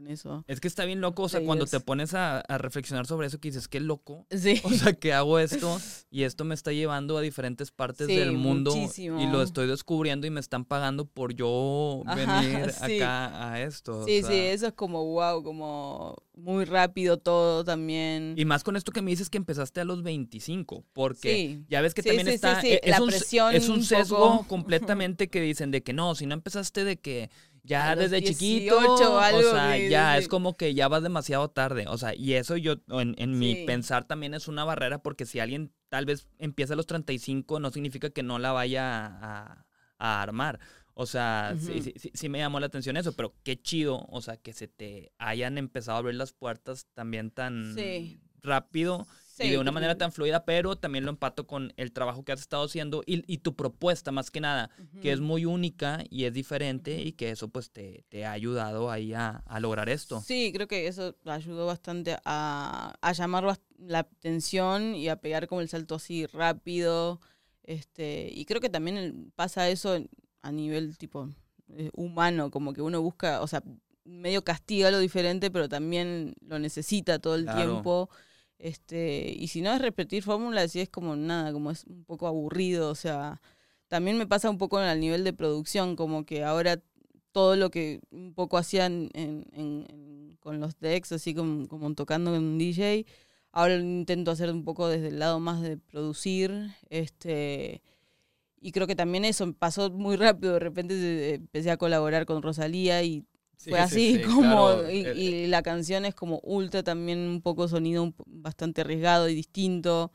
con eso. Es que está bien loco, o sea, cuando te pones a, reflexionar sobre eso, que dices, qué loco. Sí. O sea, que hago esto y esto me está llevando a diferentes partes del mundo y lo estoy descubriendo y me están pagando por yo venir acá a esto. Sí, sí, eso es como wow, como muy rápido todo también. Y más con esto que me dices que empezaste a los 25, porque ya ves que también está... Es, La un, presión es un sesgo completamente que dicen de que no, si no empezaste de que ya desde chiquito, o, algo, o sea, ya es como que ya vas demasiado tarde, o sea, y eso yo en, en mi pensar también es una barrera porque si alguien tal vez empieza a los 35 no significa que no la vaya a, a armar. O sea, sí, sí, sí, me llamó la atención eso, pero qué chido, o sea, que se te hayan empezado a abrir las puertas también tan rápido y de una manera tan fluida, pero también lo empato con el trabajo que has estado haciendo y, tu propuesta más que nada, que es muy única y es diferente y que eso pues te, te ha ayudado ahí a, a, lograr esto. Sí, creo que eso ayudó bastante a, a, llamar la atención y a pegar como el salto así rápido. Este, y creo que también pasa eso a nivel tipo eh, humano, como que uno busca, o sea, medio castiga lo diferente, pero también lo necesita todo el tiempo. Este, y si no es repetir fórmulas, si es como nada, como es un poco aburrido, o sea, también me pasa un poco al nivel de producción, como que ahora todo lo que un poco hacían en, con los decks, así como, como tocando con un DJ, Ahora intento hacer un poco desde el lado más de producir. Este, y creo que también eso pasó muy rápido. De repente empecé a colaborar con Rosalía y fue así como. Eh, y, la canción es como ultra también un poco sonido bastante arriesgado y distinto.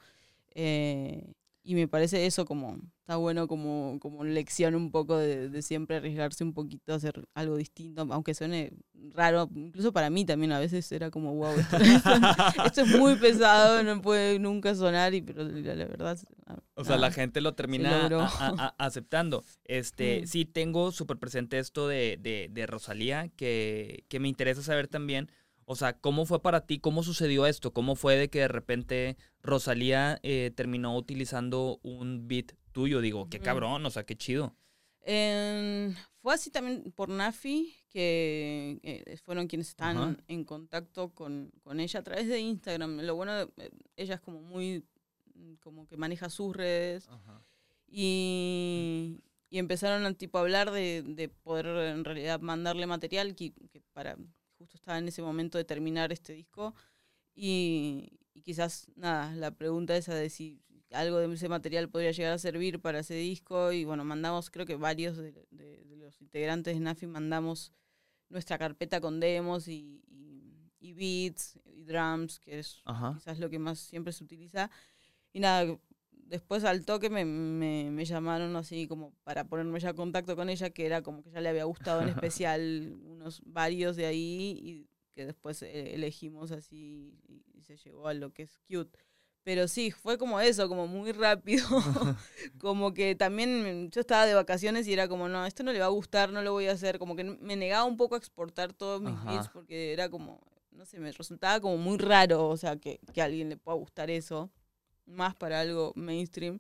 Eh, y me parece eso como, está bueno como, como lección un poco de, siempre arriesgarse un poquito a hacer algo distinto, aunque suene raro, incluso para mí también a veces era como, wow, esto, es muy pesado, no puede nunca sonar, y, pero la, verdad... O sea, la gente lo termina aceptando. Este, mm. Sí, tengo súper presente esto de, de, de Rosalía, que, que me interesa saber también o sea, ¿cómo fue para ti? ¿Cómo sucedió esto? ¿Cómo fue de que de repente Rosalía eh, terminó utilizando un beat tuyo? Digo, qué cabrón, o sea, qué chido. fue así también por Nafi, que eh, fueron quienes están en contacto con, ella a través de Instagram. Lo bueno, eh, ella es como muy, como que maneja sus redes. Y, empezaron a tipo hablar de, poder en realidad mandarle material que para justo estaba en ese momento de terminar este disco. Y, quizás, nada, la pregunta esa de si algo de ese material podría llegar a servir para ese disco. Y bueno, mandamos, creo que varios de, los integrantes de Nafi mandamos nuestra carpeta con demos y, beats y drums, que es quizás lo que más siempre se utiliza. Y nada, después al toque me, me, llamaron así como para ponerme ya en contacto con ella, que era como que ya le había gustado en especial unos varios de ahí y que después eh, elegimos así y, se llegó a lo que es cute. Pero sí, fue como eso, como muy rápido. como que también yo estaba de vacaciones y era como, no, esto no le va a gustar, no lo voy a hacer. Como que me negaba un poco a exportar todos mis beats porque era como, no sé, me resultaba como muy raro, o sea, que, que a alguien le pueda gustar eso más para algo mainstream.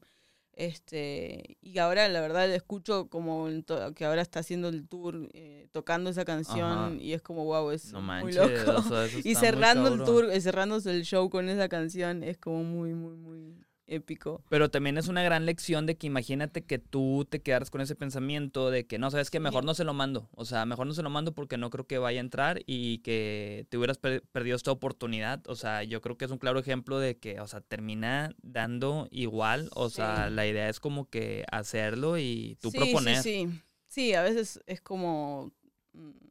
Este, y ahora la verdad le escucho como que ahora está haciendo el tour eh, tocando esa canción y es como wow, es muy loco. y cerrando el tour, eh, cerrándose el show con esa canción es como muy, muy, muy épico. Pero también es una gran lección de que imagínate que tú te quedaras con ese pensamiento de que no, sabes que mejor no se lo mando. O sea, mejor no se lo mando porque no creo que vaya a entrar y que te hubieras perdido esta oportunidad. O sea, yo creo que es un claro ejemplo de que, o sea, termina dando igual. O sea, la idea es como que hacerlo y tú proponer. Sí, sí. Sí, a veces es como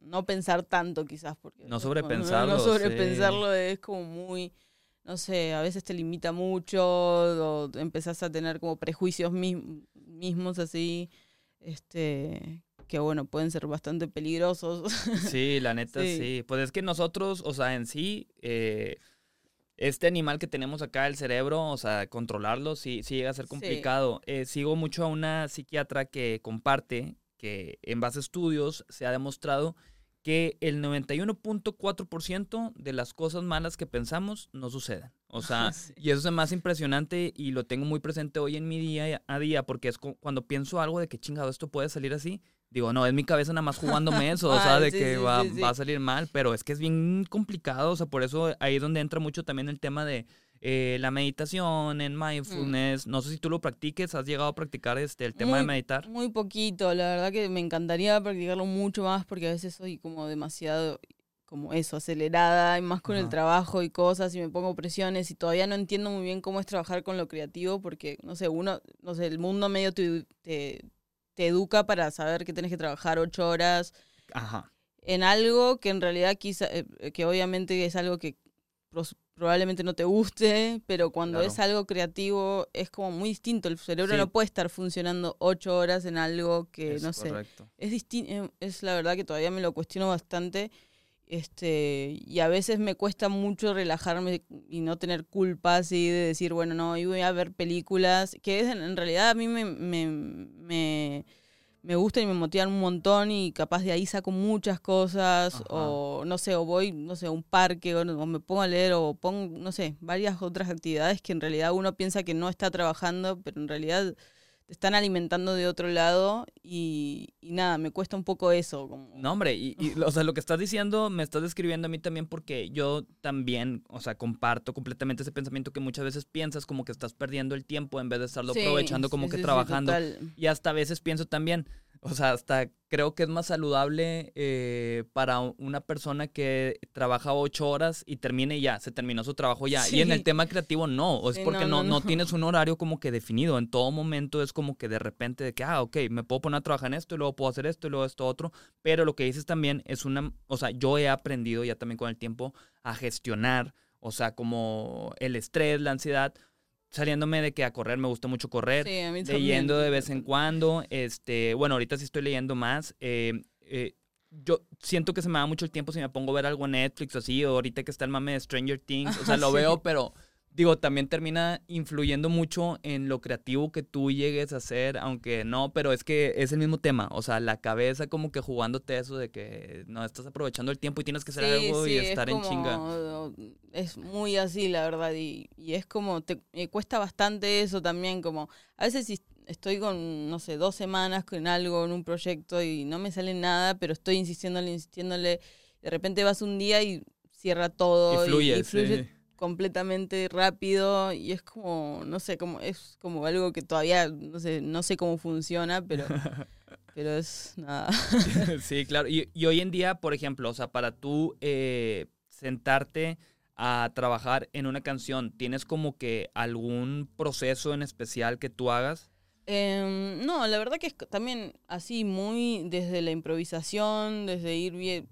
no pensar tanto quizás porque no sobrepensarlo no, sobrepensarlo es como muy no sé, a veces te limita mucho o empezás a tener como prejuicios mismos así, este, que bueno, pueden ser bastante peligrosos. Sí, la neta sí. Pues es que nosotros, o sea, en sí, eh, este animal que tenemos acá, el cerebro, o sea, controlarlo sí, sí llega a ser complicado. Eh, sigo mucho a una psiquiatra que comparte que en base a estudios se ha demostrado que el 91.4% de las cosas malas que pensamos no suceden. O sea, y eso es más impresionante y lo tengo muy presente hoy en mi día a día porque es cuando pienso algo de que chingado esto puede salir así, digo, no, es mi cabeza nada más jugándome eso, o sea, de que va, va, a salir mal, pero es que es bien complicado, o sea, por eso ahí es donde entra mucho también el tema de eh, la meditación, en mindfulness. No sé si tú lo practiques, ¿has llegado a practicar este el tema de meditar? Muy poquito, la verdad que me encantaría practicarlo mucho más porque a veces soy como demasiado como eso, acelerada y más con el trabajo y cosas y me pongo presiones y todavía no entiendo muy bien cómo es trabajar con lo creativo porque, no sé, uno, no sé, el mundo medio te, te, educa para saber que tienes que trabajar ocho horas en algo que en realidad quizá, eh, que obviamente es algo que probablemente no te guste, pero cuando es algo creativo es como muy distinto. El cerebro no puede estar funcionando ocho horas en algo que, no sé, es distinto. Eh, es la verdad que todavía me lo cuestiono bastante. Este, y a veces me cuesta mucho relajarme y no tener culpa así de decir, bueno, no, yo voy a ver películas, que es, en realidad a mí me, me me gustan y me motivan un montón y capaz de ahí saco muchas cosas o no sé, o voy, no sé, a un parque o, me pongo a leer o pongo, no sé, varias otras actividades que en realidad uno piensa que no está trabajando, pero en realidad te están alimentando de otro lado y, nada, me cuesta un poco eso. Como... No, hombre, y, o sea, lo que estás diciendo me estás describiendo a mí también porque yo también, o sea, comparto completamente ese pensamiento que muchas veces piensas como que estás perdiendo el tiempo en vez de estarlo aprovechando como que trabajando. y hasta a veces pienso también, O sea, hasta creo que es más saludable eh, para una persona que trabaja ocho horas y termine ya, se terminó su trabajo ya. Y en el tema creativo no, es porque no, no, tienes un horario como que definido. En todo momento es como que de repente de que, ah, ok, me puedo poner a trabajar en esto y luego puedo hacer esto y luego esto otro. Pero lo que dices también es una, o sea, yo he aprendido ya también con el tiempo a gestionar, o sea, como el estrés, la ansiedad saliéndome de que a correr me gusta mucho correr, leyendo de vez en cuando, este, bueno, ahorita sí estoy leyendo más, eh, eh, yo siento que se me da mucho el tiempo si me pongo a ver algo en Netflix o así, o ahorita que está el mame de Stranger Things, o sea, lo veo, pero digo, también termina influyendo mucho en lo creativo que tú llegues a hacer, aunque no, pero es que es el mismo tema, o sea, la cabeza como que jugándote eso de que no estás aprovechando el tiempo y tienes que hacer algo y estar en chinga. Es muy así, la verdad, y, y es como, te, me cuesta bastante eso también, como, a veces si estoy con, no sé, dos semanas con algo, en un proyecto y no me sale nada, pero estoy insistiéndole, insistiéndole, de repente vas un día y cierra todo y fluye, fluye completamente rápido y es como, no sé, como, es como algo que todavía, no sé, no sé cómo funciona, pero, pero es nada. sí, claro. Y, y, hoy en día, por ejemplo, o sea, para tú eh, sentarte a trabajar en una canción, ¿tienes como que algún proceso en especial que tú hagas? Em, no, la verdad que es también así, muy desde la improvisación, desde ir bien,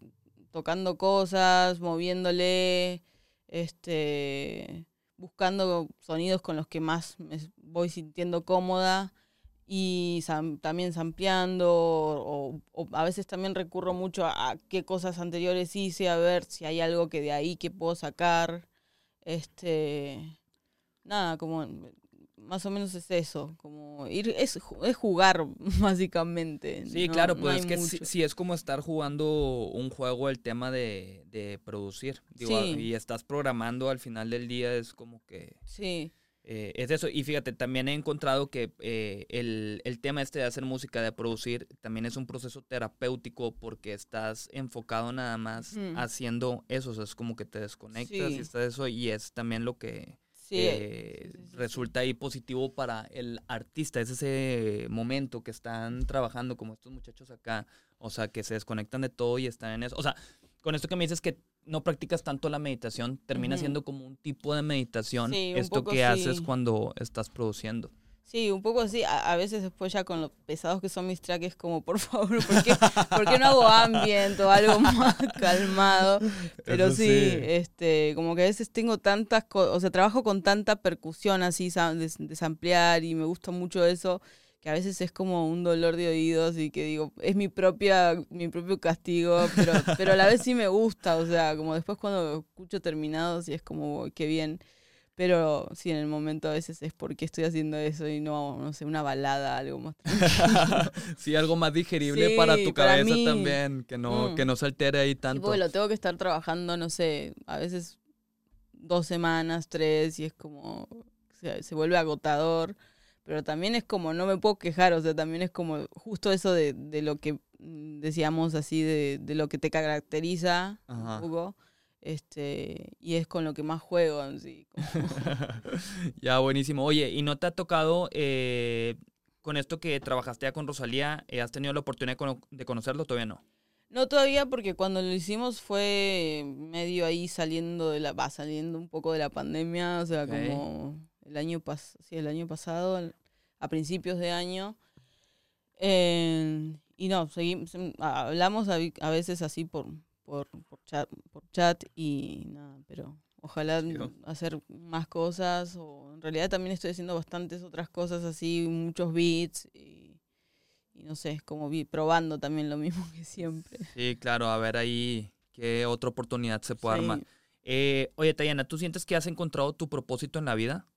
tocando cosas, moviéndole, este, buscando sonidos con los que más me voy sintiendo cómoda y también sampleando o, a veces también recurro mucho a, qué cosas anteriores hice, a ver si hay algo que de ahí que puedo sacar. Este, nada, como más o menos es eso, como ir, es, es jugar básicamente. Sí, claro, pues es que si es como estar jugando un juego el tema de, de producir, digo, y estás programando al final del día es como que... Sí. Eh, es eso, y fíjate, también he encontrado que eh, el, el, tema este de hacer música, de producir, también es un proceso terapéutico porque estás enfocado nada más haciendo eso, o sea, es como que te desconectas y está eso, y es también lo que eh, resulta ahí positivo para el artista. Es ese momento que están trabajando como estos muchachos acá, o sea, que se desconectan de todo y están en eso. O sea, con esto que me dices que no practicas tanto la meditación, termina siendo como un tipo de meditación esto que haces cuando estás produciendo. Sí, un poco así. A, veces después ya con lo pesados que son mis tracks es como, por favor, ¿por qué, ¿por qué no hago ambient o algo más calmado? Pero sí, este, como que a veces tengo tantas cosas, o sea, trabajo con tanta percusión así, de, samplear y me gusta mucho eso, que a veces es como un dolor de oídos y que digo, es mi propia, mi propio castigo, pero, pero a la vez sí me gusta, o sea, como después cuando escucho terminados y es como, qué bien. Pero sí, en el momento a veces es porque estoy haciendo eso y no, no sé, una balada, algo más Sí, algo más digerible para tu cabeza también, que no, mm. que no se altere ahí tanto. Sí, lo tengo que estar trabajando, no sé, a veces dos semanas, tres, y es como, se vuelve agotador. Pero también es como, no me puedo quejar, o sea, también es como justo eso de, de lo que mm, decíamos así, de, de lo que te caracteriza un poco este, y es con lo que más juego sí. ya, buenísimo. Oye, ¿y no te ha tocado eh, con esto que trabajaste ya con Rosalía, eh, has tenido la oportunidad de conocerlo? Todavía no. No todavía porque cuando lo hicimos fue medio ahí saliendo de la, va saliendo un poco de la pandemia, o sea, como el año pas sí, el año pasado, a principios de año. Eh, y no, seguimos, hablamos a veces así por, por, por, chat, por chat y nada, pero ojalá hacer más cosas o en realidad también estoy haciendo bastantes otras cosas así, muchos beats y, no sé, como vi, probando también lo mismo que siempre. Sí, claro, a ver ahí qué otra oportunidad se puede armar. Eh, oye, Tayana, ¿tú sientes que has encontrado tu propósito en la vida?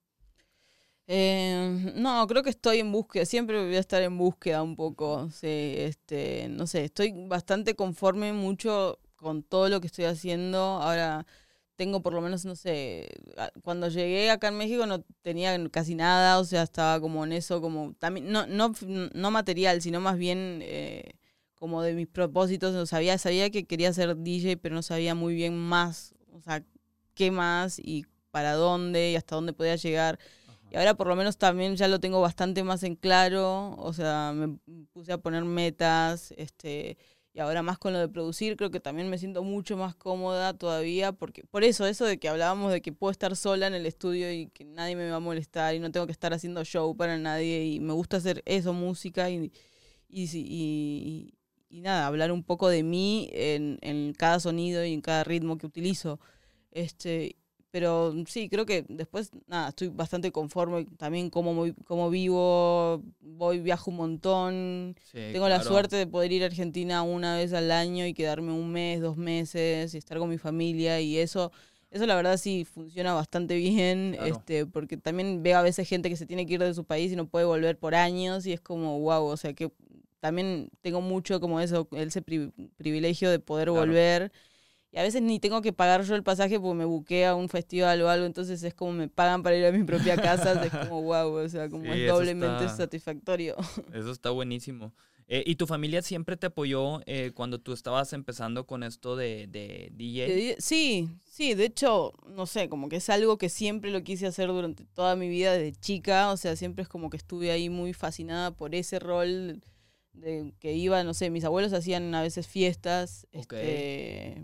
Eh, no, creo que estoy en búsqueda, siempre voy a estar en búsqueda un poco, sí, este, no sé, estoy bastante conforme mucho con todo lo que estoy haciendo. Ahora tengo por lo menos, no sé, cuando llegué acá en México no tenía casi nada, o sea, estaba como en eso, como también, no, no, no material, sino más bien eh, como de mis propósitos. No sabía, sabía que quería ser DJ, pero no sabía muy bien más, o sea, qué más y para dónde y hasta dónde podía llegar. Y ahora por lo menos también ya lo tengo bastante más en claro, o sea, me puse a poner metas, este, y ahora más con lo de producir, creo que también me siento mucho más cómoda todavía, porque por eso, eso de que hablábamos de que puedo estar sola en el estudio y que nadie me va a molestar y no tengo que estar haciendo show para nadie y me gusta hacer eso, música y, y, nada, hablar un poco de mí en, en cada sonido y en cada ritmo que utilizo. Este, pero sí, creo que después, nada, estoy bastante conforme también como, como vivo, voy, viajo un montón. Tengo la suerte de poder ir a Argentina una vez al año y quedarme un mes, dos meses y estar con mi familia y eso, eso la verdad sí funciona bastante bien, este, porque también veo a veces gente que se tiene que ir de su país y no puede volver por años y es como, wow, o sea que también tengo mucho como eso, ese privilegio de poder volver y a veces ni tengo que pagar yo el pasaje porque me buqué a un festival o algo, entonces es como me pagan para ir a mi propia casa, es como wow, o sea, como es doblemente satisfactorio. Eso está buenísimo. Eh, ¿Y tu familia siempre te apoyó eh, cuando tú estabas empezando con esto de, de DJ? Sí, sí, de hecho, no sé, como que es algo que siempre lo quise hacer durante toda mi vida desde chica, o sea, siempre es como que estuve ahí muy fascinada por ese rol de que iba, no sé, mis abuelos hacían a veces fiestas, este,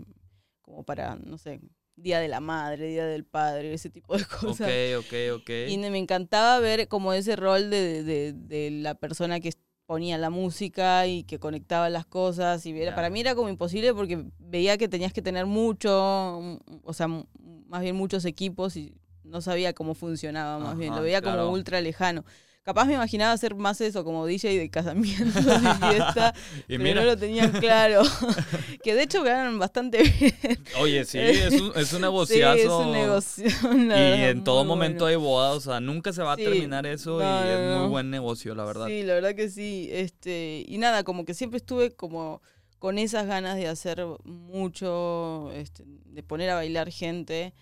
como para, no sé, Día de la Madre, Día del Padre, ese tipo de cosas. Ok, ok, ok. Y me encantaba ver como ese rol de, de, de la persona que ponía la música y que conectaba las cosas. Y para mí era como imposible porque veía que tenías que tener mucho, o sea, más bien muchos equipos y no sabía cómo funcionaba, más bien. Lo veía como ultra lejano. Capaz me imaginaba hacer más eso como DJ de casamiento, de fiesta, pero no lo tenían claro. que de hecho ganan bastante bien. Oye, sí, es un, es un negociazo. Sí, es un negocio. y en todo momento hay bodas, o sea, nunca se va a terminar eso y es muy buen negocio, la verdad. Sí, la verdad que sí. Este, y nada, como que siempre estuve como con esas ganas de hacer mucho, este, de poner a bailar gente.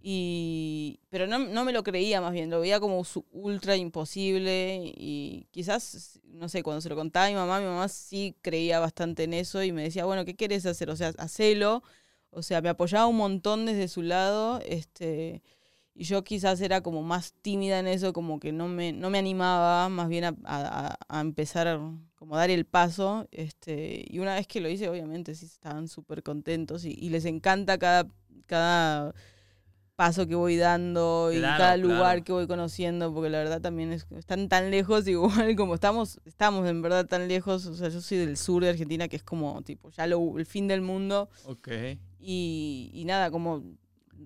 Y, pero no, no, me lo creía más bien, lo veía como ultra imposible y quizás, no sé, cuando se lo contaba a mi mamá, mi mamá sí creía bastante en eso y me decía, bueno, ¿qué quieres hacer? O sea, hacelo. O sea, me apoyaba un montón desde su lado, este, y yo quizás era como más tímida en eso, como que no me, no me animaba más bien a, a, empezar a dar el paso, este, y una vez que lo hice, obviamente sí estaban súper contentos y, y les encanta cada, cada paso que voy dando y cada lugar que voy conociendo, porque la verdad también es, están tan lejos, igual como estamos, estamos en verdad tan lejos, o sea, yo soy del sur de Argentina, que es como, tipo, ya lo, el fin del mundo. Ok. Y, y nada, como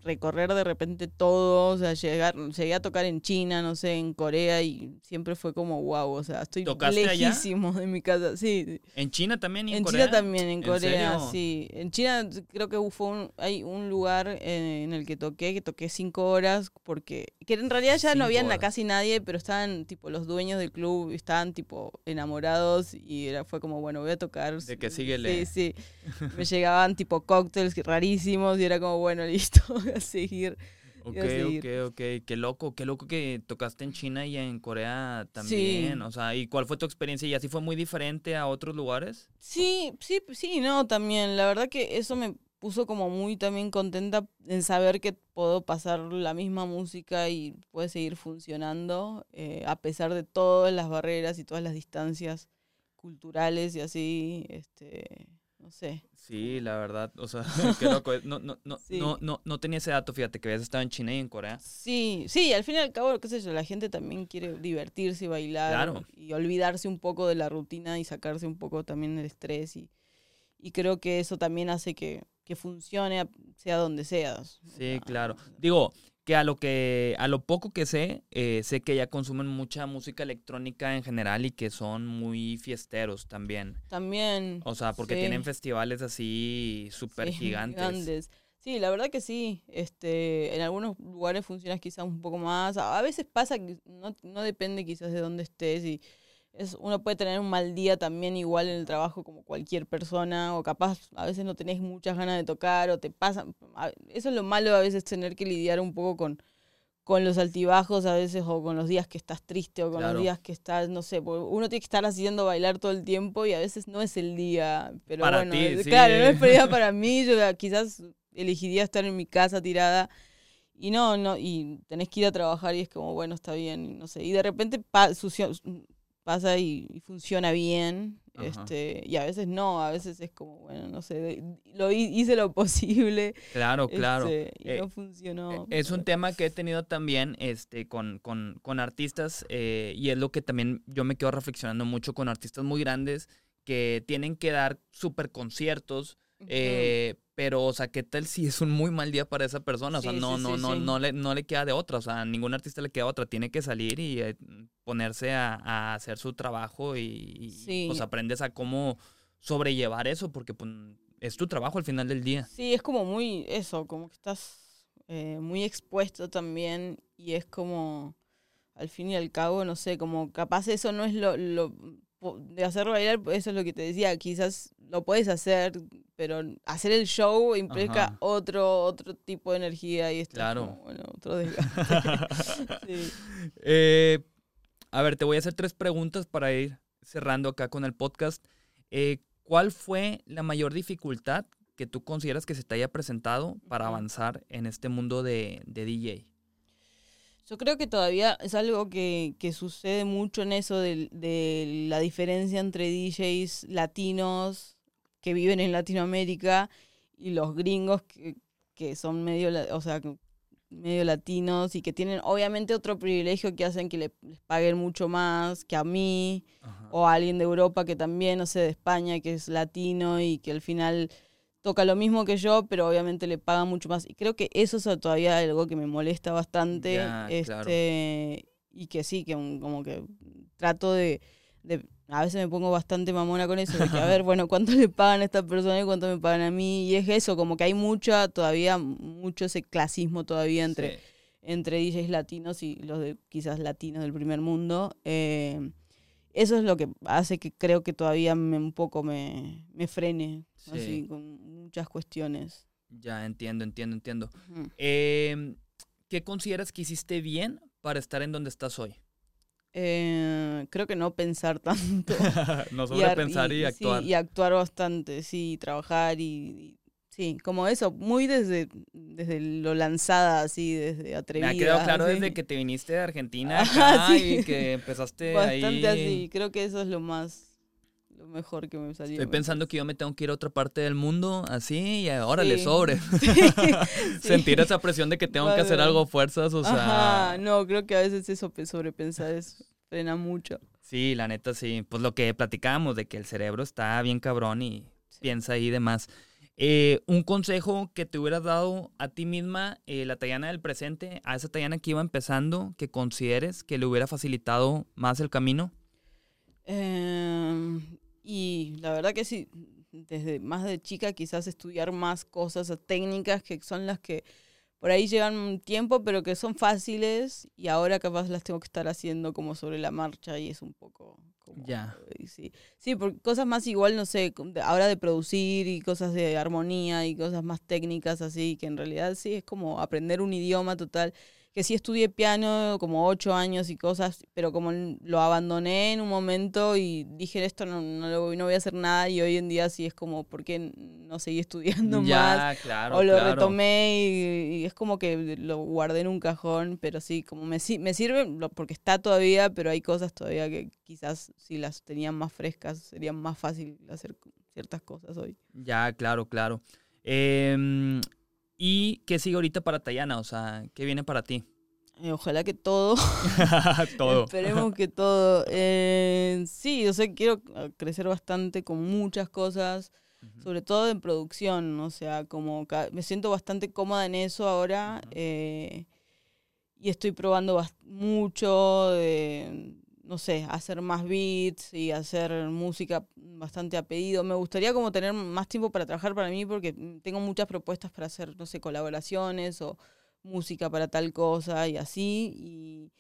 recorrer de repente todo, o sea, llegar, llegué a tocar en China, no sé, en Corea y siempre fue como wow, o sea, estoy lejísimo de mi casa, sí. ¿En China también y en, en China también, en Corea, sí. En China creo que fue un, hay un lugar en, el que toqué, que toqué cinco horas, porque, que en realidad ya no había casi nadie, pero estaban tipo los dueños del club, estaban tipo enamorados y era, fue como, bueno, voy a tocar. De que sigue Sí, sí. Me llegaban tipo cócteles rarísimos y era como, bueno, listo. a seguir. Ok, ok, ok. Qué loco, qué loco que tocaste en China y en Corea también. O sea, ¿y cuál fue tu experiencia? ¿Y así fue muy diferente a otros lugares? Sí, sí, sí, no, también. La verdad que eso me puso como muy también contenta en saber que puedo pasar la misma música y puede seguir funcionando eh, a pesar de todas las barreras y todas las distancias culturales y así, este, no sé. Sí, la verdad, o sea, qué loco. No, no, no, no, no, no tenía ese dato, fíjate, que habías estado en China y en Corea. Sí, sí, al fin y al cabo, qué sé yo, la gente también quiere divertirse y bailar y olvidarse un poco de la rutina y sacarse un poco también el estrés y, y creo que eso también hace que, que funcione sea donde seas. Sí, claro. Digo, que a lo que a lo poco que sé eh, sé que ya consumen mucha música electrónica en general y que son muy fiesteros también. También o sea porque tienen festivales así súper gigantes sí la verdad que sí este en algunos lugares funciona quizás un poco más. A veces pasa que no, no depende quizás de dónde estés y es, uno puede tener un mal día también igual en el trabajo como cualquier persona, o capaz a veces no tenés muchas ganas de tocar, o te pasa. Eso es lo malo a veces tener que lidiar un poco con, con los altibajos a veces, o con los días que estás triste, o con los días que estás, no sé, uno tiene que estar haciendo bailar todo el tiempo y a veces no es el día. Pero bueno, claro, no es día para mí, yo quizás elegiría estar en mi casa tirada y no, no, y tenés que ir a trabajar y es como, bueno, está bien, no sé. Y de repente pasa y, funciona bien. Este, y a veces no, a veces es como, bueno, no sé, lo hice lo posible. Claro, claro. Este, y no eh, funcionó. Eh, es un tema que he tenido también este, con, con, con artistas eh, y es lo que también yo me quedo reflexionando mucho con artistas muy grandes que tienen que dar super conciertos, eh, pero, o sea, ¿qué tal si es un muy mal día para esa persona? O sea, no, no, no, no, le, no le queda de otra. O sea, ningún artista le queda otra. Tiene que salir y eh, ponerse a, hacer su trabajo y, pues aprendes a cómo sobrellevar eso porque pues, es tu trabajo al final del día. Sí, es como muy eso, como que estás eh, muy expuesto también y es como, al fin y al cabo, no sé, como capaz eso no es lo, lo de hacerlo bailar, eso es lo que te decía, quizás lo puedes hacer, pero hacer el show implica otro otro tipo de energía y esto claro. bueno, otro eh, a ver, te voy a hacer tres preguntas para ir cerrando acá con el podcast. Eh, ¿Cuál fue la mayor dificultad que tú consideras que se te haya presentado para avanzar en este mundo de, de DJ? Yo creo que todavía es algo que, sucede mucho en eso de, de, la diferencia entre DJs latinos que viven en Latinoamérica y los gringos que, que son medio, o sea, medio latinos y que tienen obviamente otro privilegio que hacen que les paguen mucho más que a mí o a alguien de Europa que también, no sé, de España que es latino y que al final toca lo mismo que yo, pero obviamente le pagan mucho más. Y creo que eso es todavía algo que me molesta bastante. este, Y que sí, que como que trato de, A veces me pongo bastante mamona con eso, de que a ver, bueno, ¿cuánto le pagan a esta persona y cuánto me pagan a mí? Y es eso, como que hay mucha, todavía, mucho ese clasismo todavía entre, entre DJs latinos y los de quizás latinos del primer mundo. Eh, eso es lo que hace que creo que todavía me, un poco me, me frene, así, con muchas cuestiones. Ya, entiendo, entiendo, entiendo. Em, ¿Qué consideras que hiciste bien para estar en donde estás hoy? Eh, creo que no pensar tanto. no sobrepensar y, y, actuar. y actuar bastante, sí, trabajar y, Sí, como eso, muy desde, desde lo lanzada, así, desde atrevida. Me ha quedado claro desde que te viniste de Argentina acá y que empezaste Bastante así, creo que eso es lo más, lo mejor que me salió. Estoy pensando que yo me tengo que ir a otra parte del mundo, así, y ahora le sobre. Sentir esa presión de que tengo que hacer algo fuerzas, o sea... no, creo que a veces eso, sobrepensar, eso frena mucho. Sí, la neta, sí. Pues lo que platicábamos, de que el cerebro está bien cabrón y piensa ahí de más. Eh, un consejo que te hubieras dado a ti misma, eh, la Tayana del presente, a esa Tayana que iba empezando, que consideres que le hubiera facilitado más el camino. Em, y la verdad que sí, desde más de chica quizás estudiar más cosas técnicas que son las que por ahí llevan un tiempo, pero que son fáciles y ahora capaz las tengo que estar haciendo como sobre la marcha y es un poco ya. Sí, sí por cosas más igual, no sé, ahora de producir y cosas de armonía y cosas más técnicas así, que en realidad sí es como aprender un idioma total que sí estudié piano como ocho años y cosas, pero como lo abandoné en un momento y dije esto no, no, no voy a hacer nada y hoy en día sí es como, ¿por qué no seguí estudiando más? Claro, o lo retomé y, es como que lo guardé en un cajón, pero sí, como me, me sirve porque está todavía, pero hay cosas todavía que quizás si las tenían más frescas sería más fácil hacer ciertas cosas hoy. Ya, claro, claro. Eh, ¿Y qué sigue ahorita para Tayana? O sea, ¿qué viene para ti? Eh, ojalá que todo. todo. Esperemos que todo. Eh, sí, yo sé, quiero crecer bastante con muchas cosas, sobre todo en producción. O sea, como me siento bastante cómoda en eso ahora. Eh, y estoy probando mucho de no sé, hacer más beats y hacer música bastante a pedido. Me gustaría como tener más tiempo para trabajar para mí porque tengo muchas propuestas para hacer, no sé, colaboraciones o música para tal cosa y así.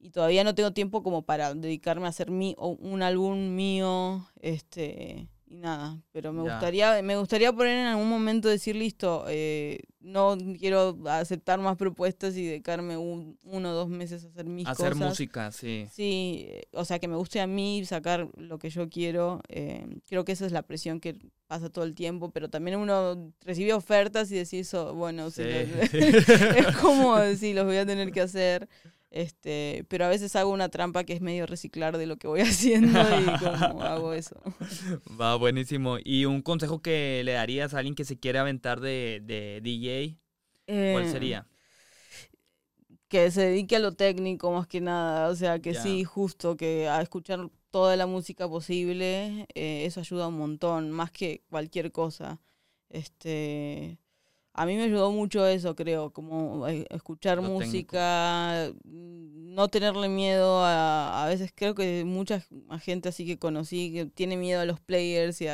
Y, todavía no tengo tiempo como para dedicarme a hacer mi, un álbum mío, este, y nada, pero me gustaría me gustaría poner en algún momento decir listo, eh, no quiero aceptar más propuestas y dedicarme un, uno o dos meses a hacer mis cosas. Hacer música, sí. Sí, o sea, que me guste a mí sacar lo que yo quiero. Eh, creo que esa es la presión que pasa todo el tiempo, pero también uno recibe ofertas y decís, oh, bueno, sí. es como decir, los voy a tener que hacer. Este, pero a veces hago una trampa que es medio reciclar de lo que voy haciendo y como hago eso. Va, buenísimo. ¿Y un consejo que le darías a alguien que se quiere aventar de, de DJ? ¿Cuál eh, sería? Que se dedique a lo técnico más que nada. O sea, que sí, justo, que a escuchar toda la música posible, eh, eso ayuda un montón, más que cualquier cosa. Este a mí me ayudó mucho eso, creo, como eh, escuchar música, mm, no tenerle miedo a, a veces creo que mucha gente así que conocí que tiene miedo a los players y,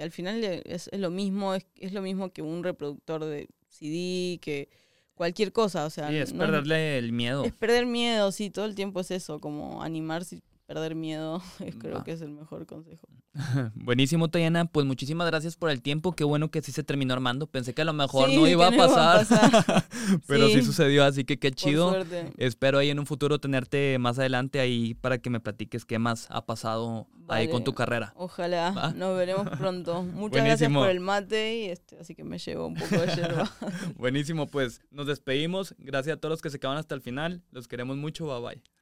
al final es, lo mismo, es, es, lo mismo que un reproductor de CD, que cualquier cosa, o sea. Sí, es perderle el miedo. Es perder miedo, sí, todo el tiempo es eso, como animarse perder miedo, creo que es el mejor consejo. Buenísimo, Tayana. Pues muchísimas gracias por el tiempo. Qué bueno que sí se terminó armando. Pensé que a lo mejor no, iba a, pasar, pero sí. sucedió, así que qué chido. Espero ahí en un futuro tenerte más adelante ahí para que me platiques qué más ha pasado ahí con tu carrera. Ojalá. Nos veremos pronto. Muchas gracias por el mate y este, así que me llevo un poco de yerba. Buenísimo, pues nos despedimos. Gracias a todos los que se quedaron hasta el final. Los queremos mucho. Bye bye.